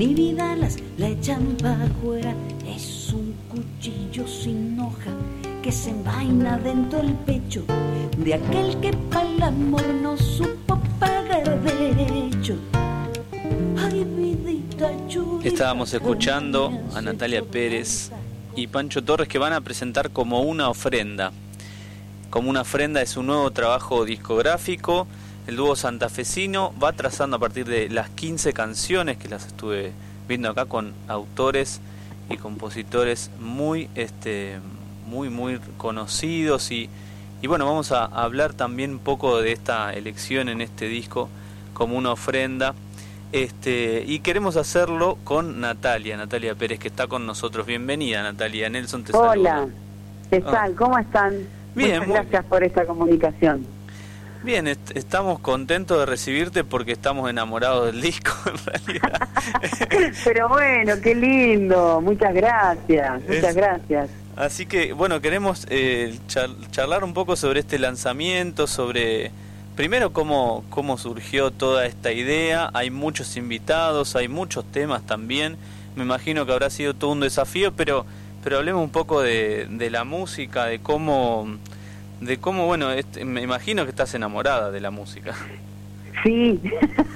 vinos, ni vidalas la echan para afuera. Es un cuchillo sin hoja que se envaina dentro del pecho de aquel que para el amor no supo pagar derecho. Ay, vidita chulita, Estábamos escuchando a Natalia Pérez y Pancho Torres que van a presentar como una ofrenda. Como una ofrenda es un nuevo trabajo discográfico. El dúo santafesino va trazando a partir de las 15 canciones que las estuve viendo acá con autores y compositores muy este muy muy conocidos y, y bueno, vamos a hablar también un poco de esta elección en este disco como una ofrenda. Este, y queremos hacerlo con Natalia, Natalia Pérez, que está con nosotros. Bienvenida, Natalia. Nelson te Hola, saluda. ¿qué tal? ¿Cómo están? Bien, Muchas muy gracias por esta comunicación. Bien, est- estamos contentos de recibirte porque estamos enamorados del disco, en realidad. Pero bueno, qué lindo. Muchas gracias, muchas Es- gracias. Así que, bueno, queremos eh, char- charlar un poco sobre este lanzamiento, sobre primero cómo, cómo surgió toda esta idea. Hay muchos invitados, hay muchos temas también. Me imagino que habrá sido todo un desafío, pero, pero hablemos un poco de, de la música, de cómo, de cómo, bueno, este- me imagino que estás enamorada de la música. Sí,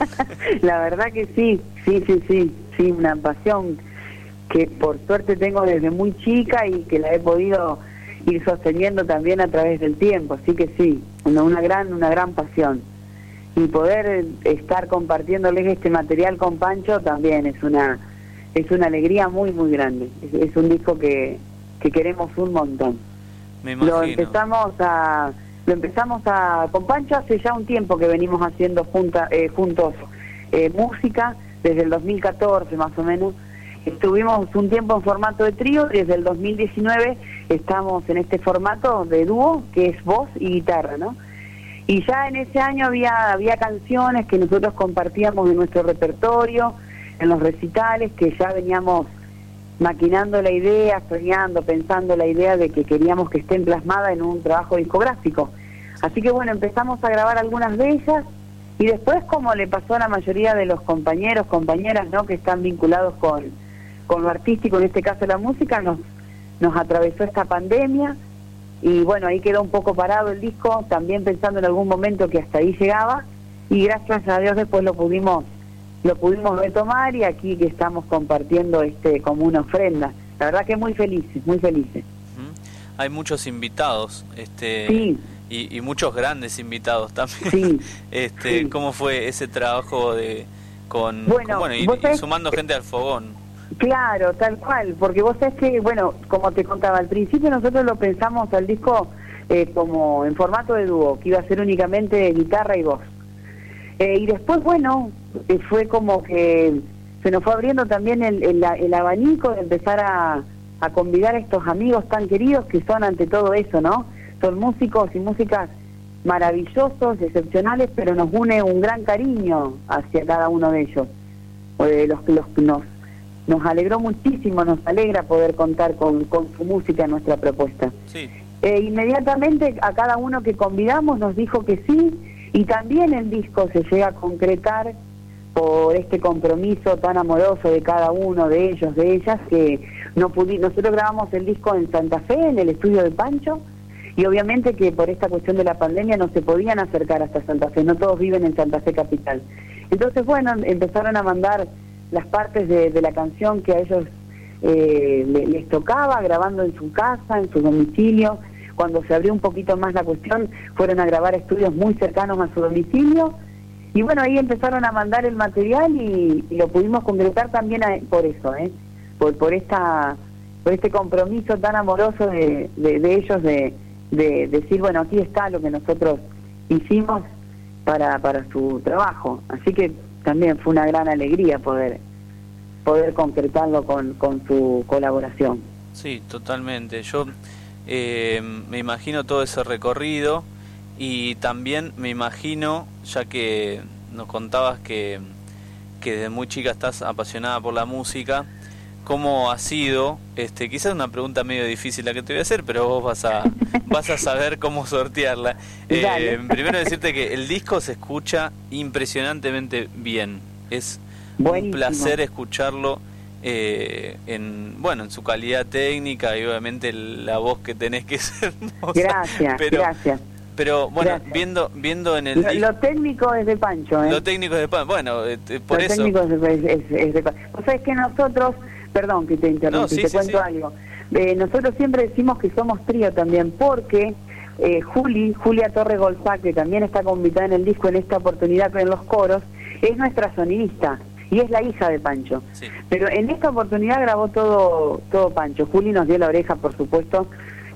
la verdad que sí, sí, sí, sí, sí, una pasión que por suerte tengo desde muy chica y que la he podido ir sosteniendo también a través del tiempo, así que sí, una, una gran, una gran pasión. Y poder eh, estar compartiéndoles este material con Pancho también es una, es una alegría muy, muy grande. Es, es un disco que, que queremos un montón. Me Lo empezamos a lo empezamos a con Pancho hace ya un tiempo que venimos haciendo junta, eh, juntos eh, música desde el 2014 más o menos. Estuvimos un tiempo en formato de trío y desde el 2019 estamos en este formato de dúo que es voz y guitarra, ¿no? Y ya en ese año había había canciones que nosotros compartíamos de nuestro repertorio en los recitales que ya veníamos maquinando la idea, soñando, pensando la idea de que queríamos que estén plasmadas en un trabajo discográfico. Así que bueno, empezamos a grabar algunas de ellas y después, como le pasó a la mayoría de los compañeros, compañeras, ¿no? que están vinculados con, con lo artístico, en este caso la música, nos, nos atravesó esta pandemia y bueno, ahí quedó un poco parado el disco, también pensando en algún momento que hasta ahí llegaba y gracias a Dios después lo pudimos lo pudimos retomar y aquí que estamos compartiendo este como una ofrenda. La verdad que muy felices, muy felices. Hay muchos invitados, este, Sí. y, y muchos grandes invitados también. Sí, este, sí. ¿Cómo fue ese trabajo de con, Bueno, con- bueno y, y sumando gente al fogón? Claro, tal cual, porque vos sabés que, bueno, como te contaba, al principio nosotros lo pensamos al disco eh, como en formato de dúo, que iba a ser únicamente guitarra y voz. Eh, y después, bueno, fue como que se nos fue abriendo también el, el, el abanico de empezar a, a convidar a estos amigos tan queridos que son ante todo eso, ¿no? Son músicos y músicas maravillosos, excepcionales, pero nos une un gran cariño hacia cada uno de ellos. Eh, los, los, nos, nos alegró muchísimo, nos alegra poder contar con, con su música en nuestra propuesta. Sí, Eh, inmediatamente a cada uno que convidamos nos dijo que sí y también el disco se llega a concretar por este compromiso tan amoroso de cada uno de ellos, de ellas, que no pudi nosotros grabamos el disco en Santa Fe, en el estudio de Pancho, y obviamente que por esta cuestión de la pandemia no se podían acercar hasta Santa Fe, no todos viven en Santa Fe capital. Entonces, bueno, empezaron a mandar las partes de, de la canción que a ellos eh, le- les tocaba, grabando en su casa, en su domicilio. Cuando se abrió un poquito más la cuestión, fueron a grabar estudios muy cercanos a su domicilio. Y bueno, ahí empezaron a mandar el material y, lo pudimos concretar también a- por eso, ¿eh? por, por, esta, por este compromiso tan amoroso de, de, de ellos de, de decir, bueno, aquí está lo que nosotros hicimos para, para su trabajo. Así que también fue una gran alegría poder, poder concretarlo con, con su colaboración. sí, totalmente. Yo eh, me imagino todo ese recorrido y también me imagino, ya que nos contabas que, que desde muy chica estás apasionada por la música, cómo ha sido, este, quizás una pregunta medio difícil la que te voy a hacer, pero vos vas a, vas a saber cómo sortearla. Eh, primero decirte que el disco se escucha impresionantemente bien. Es un placer escucharlo eh, en bueno en su calidad técnica y obviamente la voz que tenés que ser Gracias, gracias. Pero bueno, viendo viendo en el lo, técnico es de Pancho, ¿eh? Lo técnico es de Pancho. Bueno, eh, por lo eso. técnico es, de Pancho. O sea, es que nosotros, perdón que te interrumpí, te cuento algo. Eh, nosotros siempre decimos que somos trío también, porque eh, Juli, Julia Torre Golfá, que también está convitada en el disco en esta oportunidad en los coros, es nuestra sonidista y es la hija de Pancho. Pero en esta oportunidad grabó todo todo Pancho. Juli nos dio la oreja, por supuesto,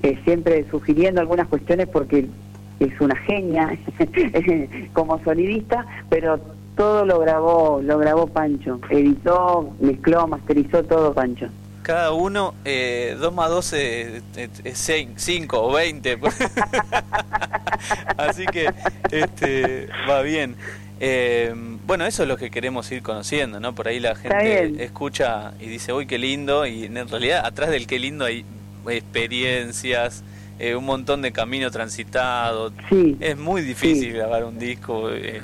eh, siempre sugiriendo algunas cuestiones porque es una genia como sonidista, pero todo lo grabó, lo grabó Pancho, editó, mezcló, masterizó todo Pancho. Cada uno, eh, 2 más 2 es 5 o 20. Así que este, va bien. Eh, bueno, eso es lo que queremos ir conociendo, ¿no? Por ahí la gente escucha y dice, uy, qué lindo, y en realidad atrás del qué lindo hay experiencias, eh, un montón de camino transitado. Es muy difícil grabar un disco eh,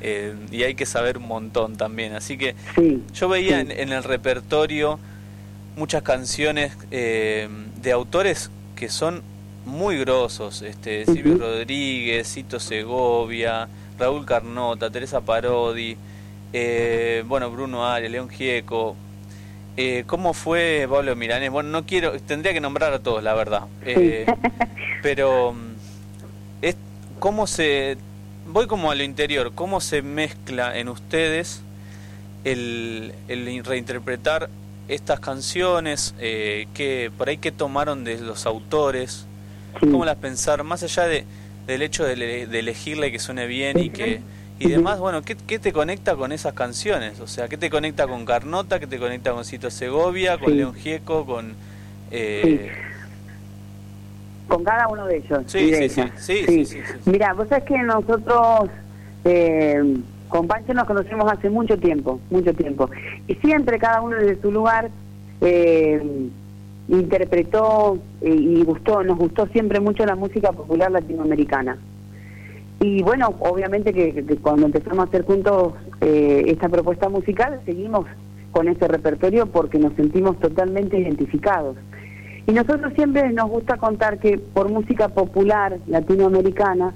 eh, y hay que saber un montón también. Así que yo veía en, el repertorio muchas canciones de autores que son muy grosos, este, Silvio Rodríguez, Cito Segovia, Raúl Carnota, Teresa Parodi, bueno, Bruno Arias, León Gieco, eh, ¿Cómo fue Pablo Milanés? Bueno, no quiero, tendría que nombrar a todos, la verdad. Eh, pero, mm, es, ¿cómo se, voy como a lo interior, cómo se mezcla en ustedes el, el reinterpretar estas canciones, eh, que por ahí que tomaron de los autores, cómo las pensar, más allá de, del hecho de, de elegirle que suene bien y que y demás, bueno, ¿qué, ¿qué, te conecta con esas canciones? O sea, ¿qué te conecta con Carnota? ¿Qué te conecta con Cito Segovia? ¿Con León Gieco? ¿Con...? Eh... Con cada uno de ellos. Sí, sí, sí, sí, Mira, vos sabés que nosotros eh, con Pancho nos conocemos hace mucho tiempo, mucho tiempo. Y siempre cada uno desde su lugar eh, interpretó eh, y gustó, nos gustó siempre mucho la música popular latinoamericana. Y bueno, obviamente que, cuando empezamos a hacer juntos eh, esta propuesta musical, seguimos con ese repertorio porque nos sentimos totalmente identificados. Y nosotros siempre nos gusta contar que por música popular latinoamericana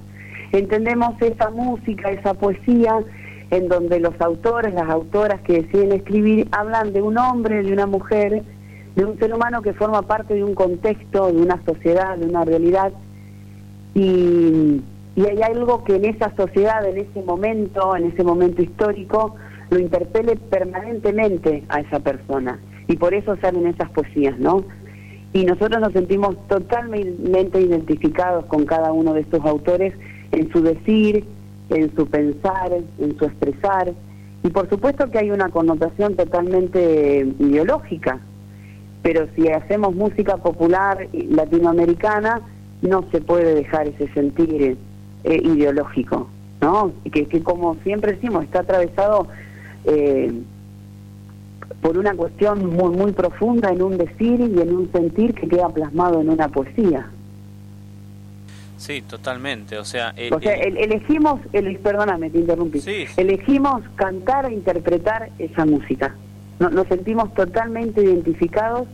entendemos esa música, esa poesía, en donde los autores, las autoras que deciden escribir hablan de un hombre, de una mujer, de un ser humano que forma parte de un contexto, de una sociedad, de una realidad. Y y hay algo que en esa sociedad, en ese momento, en ese momento histórico, lo interpele permanentemente a esa persona. Y por eso salen esas poesías, ¿no? Y nosotros nos sentimos totalmente identificados con cada uno de estos autores en su decir, en su pensar, en su expresar. Y por supuesto que hay una connotación totalmente ideológica, pero si hacemos música popular latinoamericana, no se puede dejar ese sentir eh, ideológico, ¿no? Que, que como siempre decimos, está atravesado eh, por una cuestión muy, muy profunda en un decir y en un sentir que queda plasmado en una poesía. Sí, totalmente. O sea, o sea elegimos, el, perdóname, te interrumpí. Elegimos cantar e interpretar esa música. nos sentimos totalmente identificados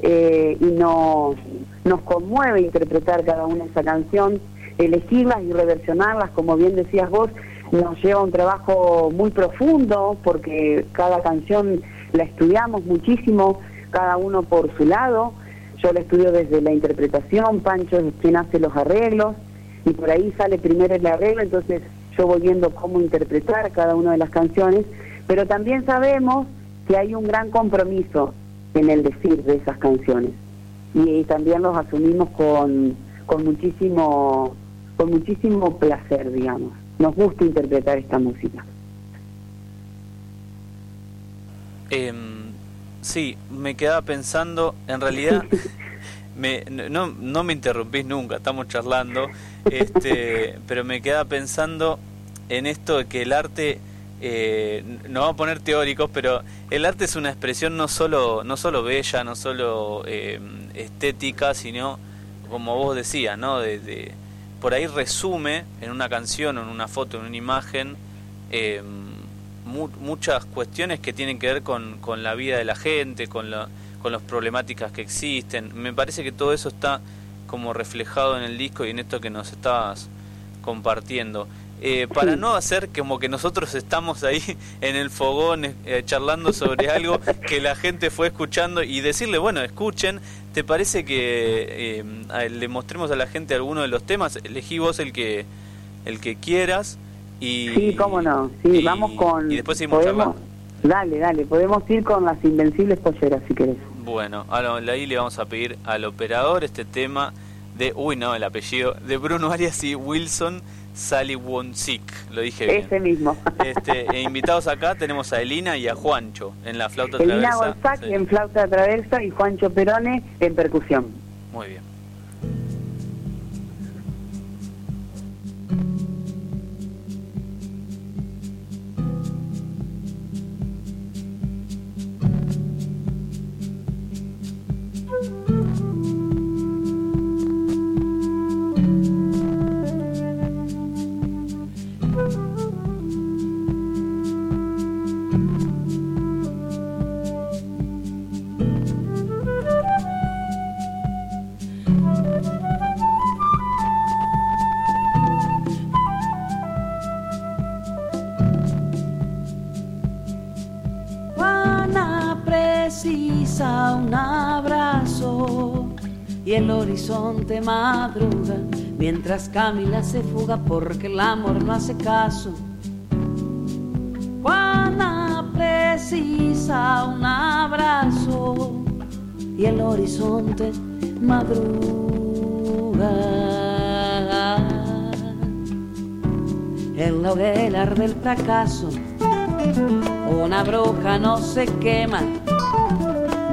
eh, y nos, nos conmueve interpretar cada una esa canción elegirlas y reversionarlas, como bien decías vos, nos lleva un trabajo muy profundo porque cada canción la estudiamos muchísimo, cada uno por su lado. Yo la estudio desde la interpretación, Pancho es quien hace los arreglos y por ahí sale primero el arreglo, entonces yo voy viendo cómo interpretar cada una de las canciones, pero también sabemos que hay un gran compromiso en el decir de esas canciones y, también los asumimos con, con muchísimo con muchísimo placer, digamos. Nos gusta interpretar esta música. Eh, sí, me quedaba pensando, en realidad, me, no, no me interrumpís nunca, estamos charlando, este, pero me quedaba pensando en esto de que el arte eh, no vamos a poner teóricos, pero el arte es una expresión no solo, no solo bella, no solo eh, estética, sino, como vos decías, ¿no? De, por ahí resume en una canción, en una foto, en una imagen, eh, muchas cuestiones que tienen que ver con, con la vida de la gente, con, la, con las problemáticas que existen. Me parece que todo eso está como reflejado en el disco y en esto que nos estabas compartiendo. Eh, para no hacer como que nosotros estamos ahí en el fogón eh, charlando sobre algo que la gente fue escuchando y decirle, bueno, escuchen, ¿te parece que eh, le mostremos a la gente alguno de los temas? Elegí vos el que, el que quieras. Y, sí, cómo no, sí, vamos con... Y después seguimos charlando. Dale, dale, podemos ir con las invencibles polleras si querés. Bueno, ahí le vamos a pedir al operador este tema de, uy no, el apellido, de Bruno Arias y Wilson Sally Wonsik, lo dije bien. Ese mismo. Este, e invitados acá tenemos a Elina y a Juancho en la flauta Elina traversa. Elina en flauta traversa y Juancho Perone en percusión. Muy bien. Horizonte madruga mientras Camila se fuga porque el amor no hace caso. Juana precisa un abrazo y el horizonte madruga. En la hoguera del fracaso, una bruja no se quema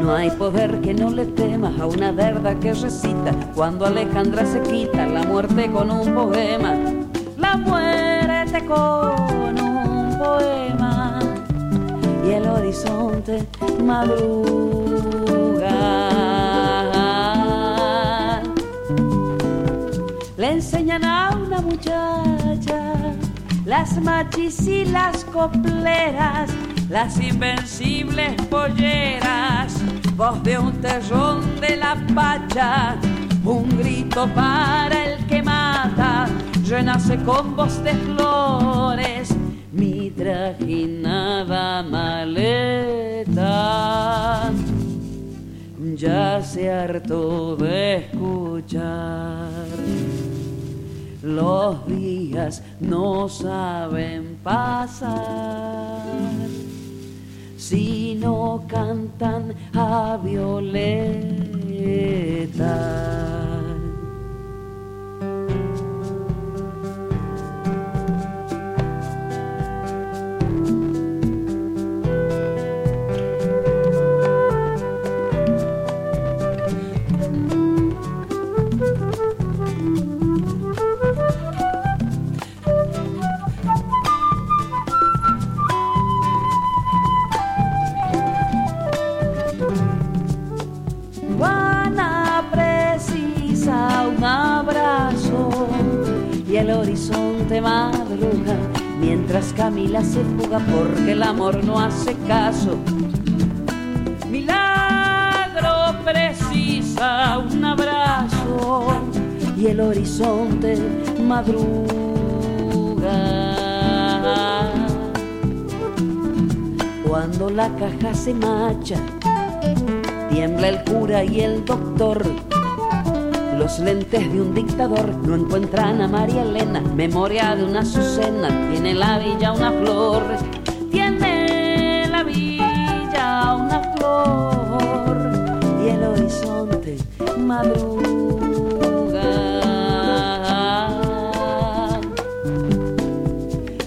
no hay poder que no le temas a una verdad que recita cuando Alejandra se quita la muerte con un poema. La muerte con un poema y el horizonte madruga. Le enseñan a una muchacha las machis y las copleras las invencibles polleras, voz de un terrón de la pacha, un grito para el que mata, renace con voz de flores, mi trajinada maleta. Ya se hartó de escuchar. Los días no saben pasar si no cantan a Violeta. Camila se fuga porque el amor no hace caso. Milagro precisa un abrazo y el horizonte madruga. Cuando la caja se marcha, tiembla el cura y el doctor los lentes de un dictador no encuentran a María Elena, memoria de una Azucena, tiene la villa una flor, tiene la villa una flor y el horizonte madruga.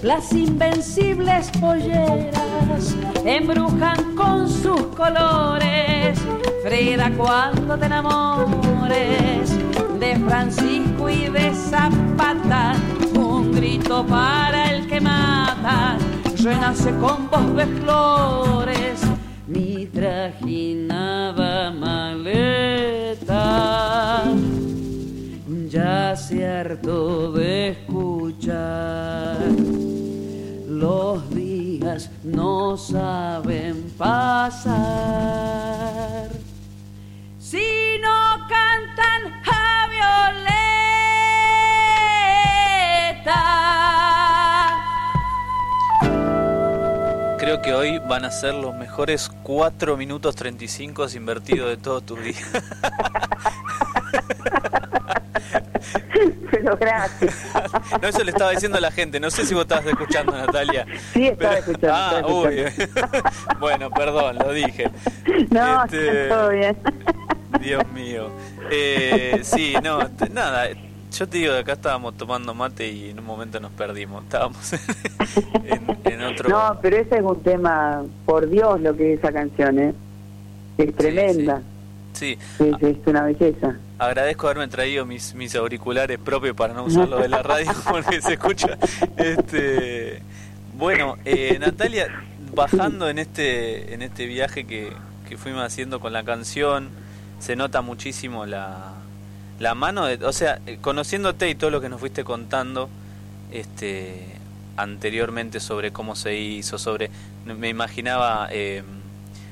Las invencibles polleras embrujan con sus colores. Frida, cuando te enamores Francisco y de Zapata, un grito para el que mata, renace con voz de flores, mi trajinada maleta ya se hartó de escuchar. Los días no saben pasar. Si no cantan a Violeta. Creo que hoy van a ser los mejores 4 minutos 35 invertidos de todo tu día. Pero gracias. No, eso le estaba diciendo a la gente. No sé si vos estabas escuchando, Natalia. Sí, estaba escuchando. Ah, uy. bueno, perdón, lo dije. No, este... todo bien. Dios mío. Eh, sí, no, nada. Yo te digo, acá estábamos tomando mate y en un momento nos perdimos. Estábamos en, otro. No, pero ese es un tema, por Dios, lo que es esa canción, ¿eh? Es tremenda. Sí, sí. es una belleza. Agradezco haberme traído mis, mis auriculares propios para no usarlo de la radio porque se escucha. Este, bueno, eh, Natalia, bajando en este en este viaje que, que fuimos haciendo con la canción, se nota muchísimo la, la mano de, o sea, eh, conociéndote y todo lo que nos fuiste contando este anteriormente sobre cómo se hizo, sobre me imaginaba eh,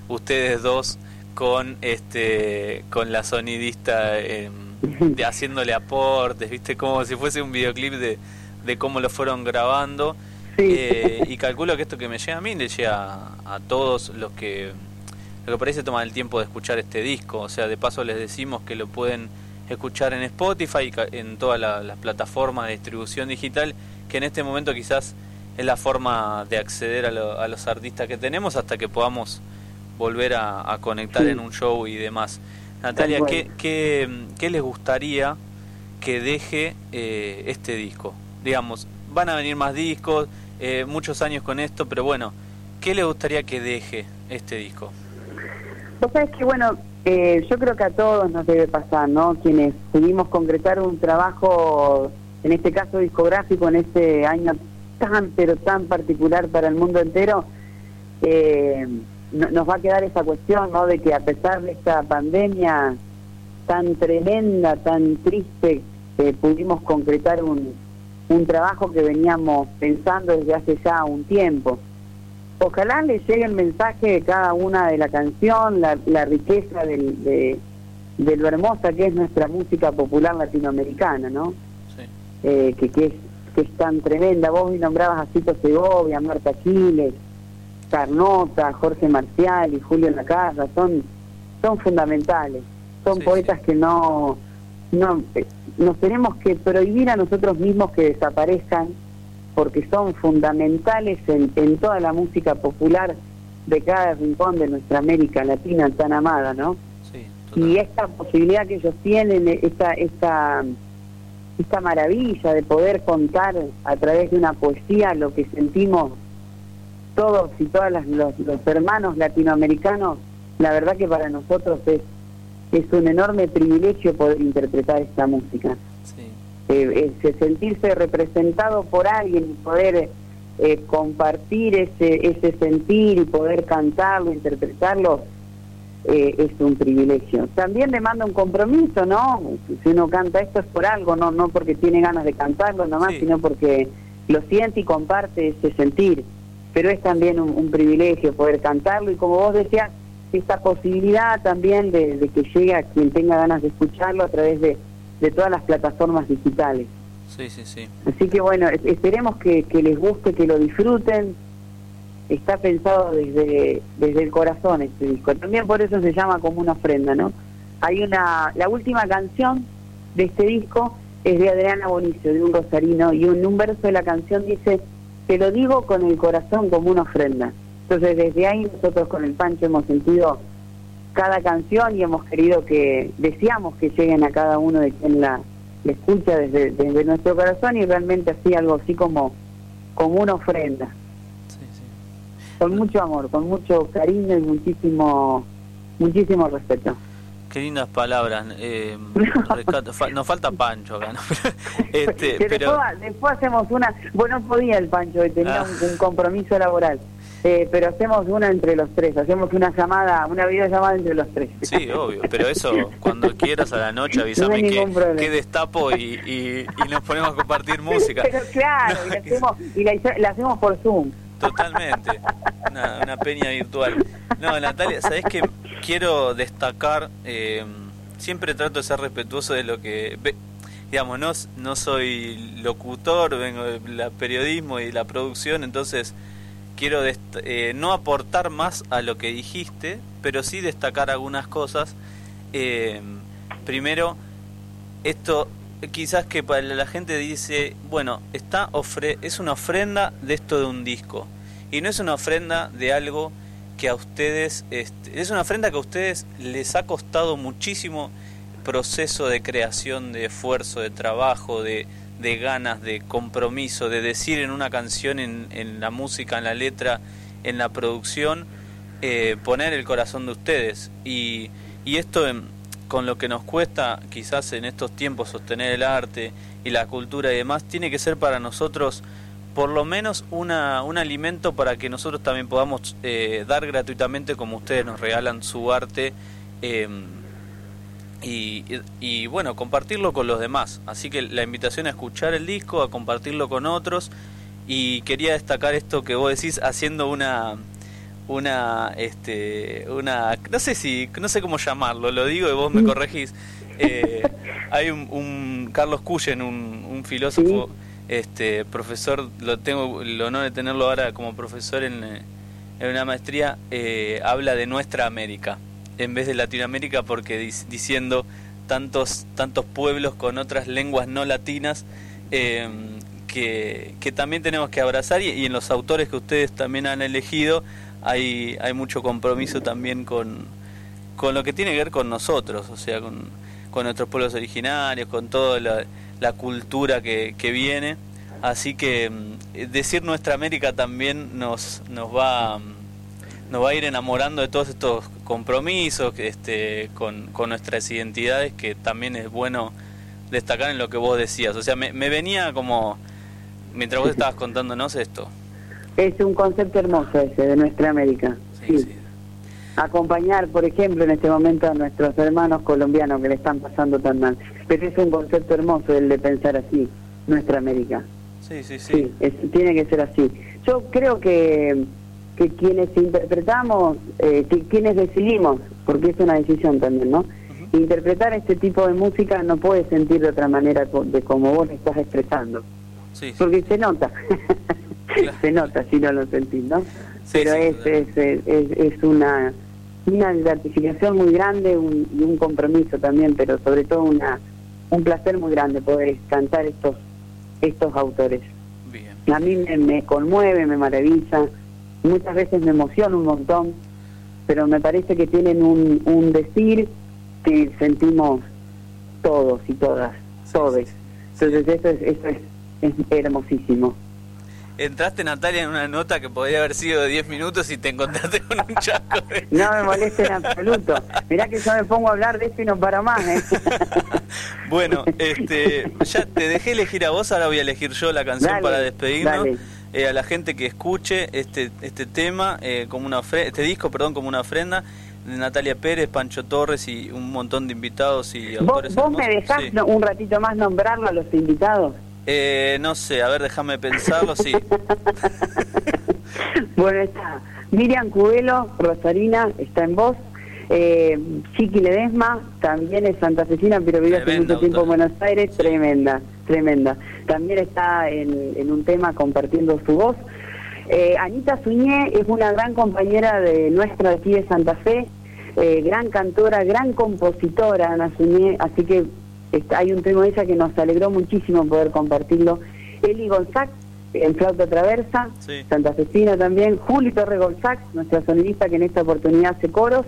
ustedes dos con este con la sonidista eh, de haciéndole aportes, viste como si fuese un videoclip de, de cómo lo fueron grabando. Eh, y calculo que esto que me llega a mí le llega a, a todos los que lo que parece tomar el tiempo de escuchar este disco. O sea, de paso les decimos que lo pueden escuchar en Spotify, en todas las plataformas de distribución digital, que en este momento quizás es la forma de acceder a, los artistas que tenemos hasta que podamos volver a, conectar en un show y demás. Natalia, ¿qué, qué, les gustaría que deje eh, este disco? Digamos, van a venir más discos, eh, muchos años con esto, pero bueno, ¿qué les gustaría que deje este disco? Vos sabés que, bueno, eh, yo creo que a todos nos debe pasar, ¿no? Quienes pudimos concretar un trabajo, en este caso discográfico, en este año tan, pero tan particular para el mundo entero, eh, nos va a quedar esa cuestión, ¿no? De que a pesar de esta pandemia tan tremenda, tan triste, eh, pudimos concretar un, un trabajo que veníamos pensando desde hace ya un tiempo ojalá le llegue el mensaje de cada una de la canción, la, riqueza del, de, lo hermosa que es nuestra música popular latinoamericana, ¿no? Sí. Eh, que, que, es, que es tan tremenda. Vos nombrabas a Cito Segovia, Marta Chiles, Carnota, Jorge Marcial y Julio Casa, son, son fundamentales. Son poetas que no, no eh, nos tenemos que prohibir a nosotros mismos que desaparezcan porque son fundamentales en, en toda la música popular de cada rincón de nuestra América Latina tan amada, ¿no? Sí, y esta posibilidad que ellos tienen, esta, esta, esta maravilla de poder contar a través de una poesía lo que sentimos todos y todas los, los hermanos latinoamericanos, la verdad que para nosotros es, es un enorme privilegio poder interpretar esta música. Eh, sentirse representado por alguien y poder eh, compartir ese, ese sentir y poder cantarlo, interpretarlo, eh, es un privilegio. También demanda un compromiso, ¿no? Si uno canta esto es por algo, no no porque tiene ganas de cantarlo nomás, sino porque lo siente y comparte ese sentir. Pero es también un, privilegio poder cantarlo y como vos decías, esta posibilidad también de, de que llegue a quien tenga ganas de escucharlo a través de de todas las plataformas digitales. Sí, sí, sí. Así que bueno, esperemos que, les guste, que lo disfruten. Está pensado desde, desde el corazón este disco. También por eso se llama como una ofrenda, ¿no? Hay una, la última canción de este disco es de Adriana Bonicio, de un rosarino, y un, un verso de la canción dice, te lo digo con el corazón como una ofrenda. Entonces desde ahí nosotros con el Pancho hemos sentido cada canción y hemos querido que, deseamos que lleguen a cada uno de quien la, escucha desde, desde, nuestro corazón y realmente así algo así como, como una ofrenda. Con mucho amor, con mucho cariño y muchísimo, muchísimo respeto. qué lindas palabras. Eh, nos falta Pancho acá, ¿no? este, pero... Después, hacemos una. Bueno, no podía el Pancho, tenía ah. un, compromiso laboral. Eh, pero hacemos una entre los tres, hacemos una llamada, una videollamada entre los tres. Sí, obvio, pero eso cuando quieras a la noche avísame que, destapo y, y, nos ponemos a compartir música. Pero claro, y, la hacemos, y la, hacemos por Zoom. Totalmente, una, una peña virtual. No, Natalia, ¿sabés que quiero destacar? Eh, siempre trato de ser respetuoso de lo que... Digamos, no, no soy locutor, vengo del periodismo y la producción, entonces quiero eh, no aportar más a lo que dijiste, pero sí destacar algunas cosas. Eh, primero, esto quizás que para la gente dice, bueno, está ofre es una ofrenda de esto de un disco. Y no es una ofrenda de algo que a ustedes, este, es una ofrenda que a ustedes les ha costado muchísimo proceso de creación, de esfuerzo, de trabajo, de, de ganas, de compromiso, de decir en una canción, en, en la música, en la letra, en la producción, eh, poner el corazón de ustedes. Y, y esto con lo que nos cuesta quizás en estos tiempos sostener el arte y la cultura y demás, tiene que ser para nosotros por lo menos una, un alimento para que nosotros también podamos eh, dar gratuitamente como ustedes nos regalan su arte. Eh, y, bueno, compartirlo con los demás. Así que la invitación a escuchar el disco, a compartirlo con otros. Y quería destacar esto que vos decís haciendo una una este una no sé si no sé cómo llamarlo lo digo y vos me corregís eh, hay un, Carlos Cuyen un, un filósofo este profesor lo tengo el honor de tenerlo ahora como profesor en, en una maestría eh, habla de nuestra América en vez de Latinoamérica porque diciendo tantos, tantos pueblos con otras lenguas no latinas eh, que, que, también tenemos que abrazar y, en los autores que ustedes también han elegido hay, hay mucho compromiso también con, con lo que tiene que ver con nosotros, o sea, con, con nuestros pueblos originarios, con toda la, la cultura que, que viene. Así que mm, decir nuestra América también nos, nos va nos va a ir enamorando de todos estos compromisos este, con, con nuestras identidades que también es bueno destacar en lo que vos decías. O sea, me, venía como, mientras vos estabas contándonos esto. Es un concepto hermoso ese de nuestra América. Sí, Acompañar, por ejemplo, en este momento a nuestros hermanos colombianos que le están pasando tan mal. Pero es un concepto hermoso el de pensar así, nuestra América. Sí, sí, sí. tiene que ser así. Yo creo que que quienes interpretamos, eh, que quienes decidimos, porque es una decisión también, ¿no? Interpretar este tipo de música no puede sentir de otra manera de como vos estás expresando. Sí, Porque se nota, se nota si no lo sentís, ¿no? Pero es, es, es, es, una, una gratificación muy grande y un compromiso también, pero sobre todo una un placer muy grande poder cantar estos estos autores. Bien. A mí me, me conmueve, me maravilla muchas veces me emociona un montón, pero me parece que tienen un, un decir que sentimos todos y todas, todos. Entonces eso es, eso es, hermosísimo. Entraste, Natalia, en una nota que podría haber sido de 10 minutos y te encontraste con un chaco. no me molesta en absoluto. Mirá que yo me pongo a hablar de esto y no para más. ¿eh? bueno, este, ya te dejé elegir a vos, ahora voy a elegir yo la canción para despedirnos. Eh, a la gente que escuche este este tema eh, como una este disco perdón como una ofrenda de Natalia Pérez, Pancho Torres y un montón de invitados y autores. ¿Vos, me dejás un ratito más nombrarlo a los invitados? Eh, no sé, a ver, déjame pensarlo, sí. bueno, está Miriam Cubelo, Rosarina, está en voz. Eh, Chiqui Ledesma, también es santafesina, pero vive hace mucho tiempo en Buenos Aires, tremenda, tremenda. También está en, un tema compartiendo su voz. Eh, Anita Suñé es una gran compañera de nuestra aquí de Santa Fe, eh, gran cantora, gran compositora, Ana Suñé, así que hay un tema de ella que nos alegró muchísimo poder compartirlo. Eli Gonzac, en flauta traversa, Santa Fecina también, Juli Torre Gonzac, nuestra sonidista que en esta oportunidad hace coros,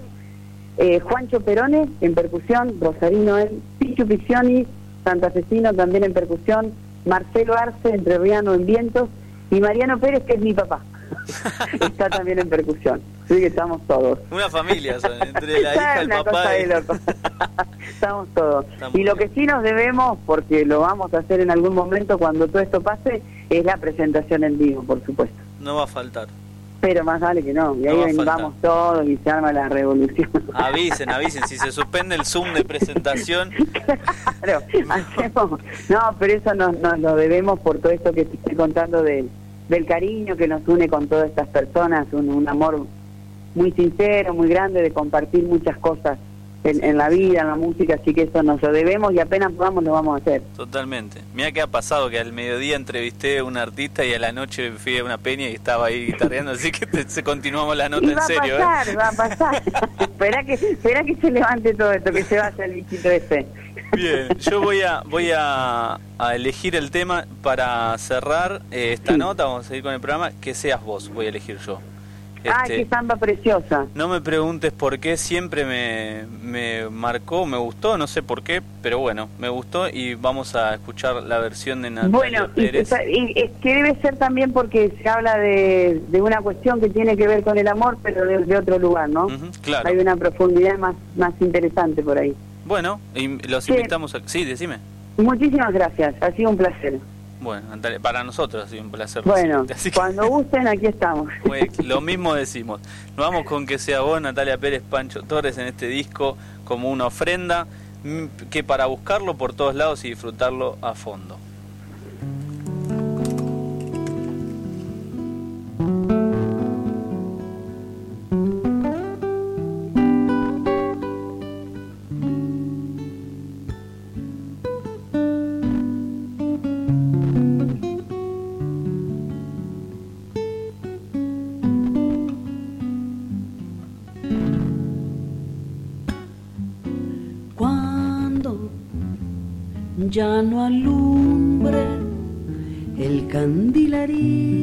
eh, Juancho Perone en percusión, Rosarino en Pichu Piccioni, Santafesino también en percusión, Marcelo Arce, Entrerriano en vientos y Mariano Pérez que es mi papá. está también en percusión. Así que estamos todos. Una familia, entre la hija, el papá. Y... estamos todos. y lo que sí nos debemos, porque lo vamos a hacer en algún momento cuando todo esto pase, es la presentación en vivo, por supuesto. No va a faltar. Pero más vale que no, y ahí vamos todos y se arma la revolución. Avisen, avisen, si se suspende el Zoom de presentación. claro, hacemos. No, pero eso nos, nos lo debemos por todo esto que te estoy contando de, del cariño que nos une con todas estas personas, un, un amor muy sincero, muy grande de compartir muchas cosas en, la vida, en la música, así que eso nos lo debemos y apenas podamos lo vamos a hacer. Totalmente. Mira qué ha pasado, que al mediodía entrevisté a un artista y a la noche fui a una peña y estaba ahí guitarreando, así que se continuamos la nota en serio. Va a pasar, va a pasar. espera, que, espera que se levante todo esto, que se vaya el bichito este. Bien, yo voy a voy a, elegir el tema para cerrar eh, esta nota, vamos a seguir con el programa, que seas vos, voy a elegir yo. Ah, qué samba preciosa. No me preguntes por qué, siempre me, me marcó, me gustó, no sé por qué, pero bueno, me gustó y vamos a escuchar la versión de Natalia bueno, Pérez. Es que debe ser también porque se habla de, de, una cuestión que tiene que ver con el amor, pero de, otro lugar, ¿no? claro. Hay una profundidad más, más interesante por ahí. Bueno, y los invitamos a... Sí, decime. Muchísimas gracias, ha sido un placer. Bueno, para nosotros ha sido un placer. Bueno, cuando gusten, aquí estamos. lo mismo decimos. Nos vamos con que sea vos, Natalia Pérez Pancho Torres, en este disco como una ofrenda, mm, que para buscarlo por todos lados y disfrutarlo a fondo. Ya no alumbre el candilarí.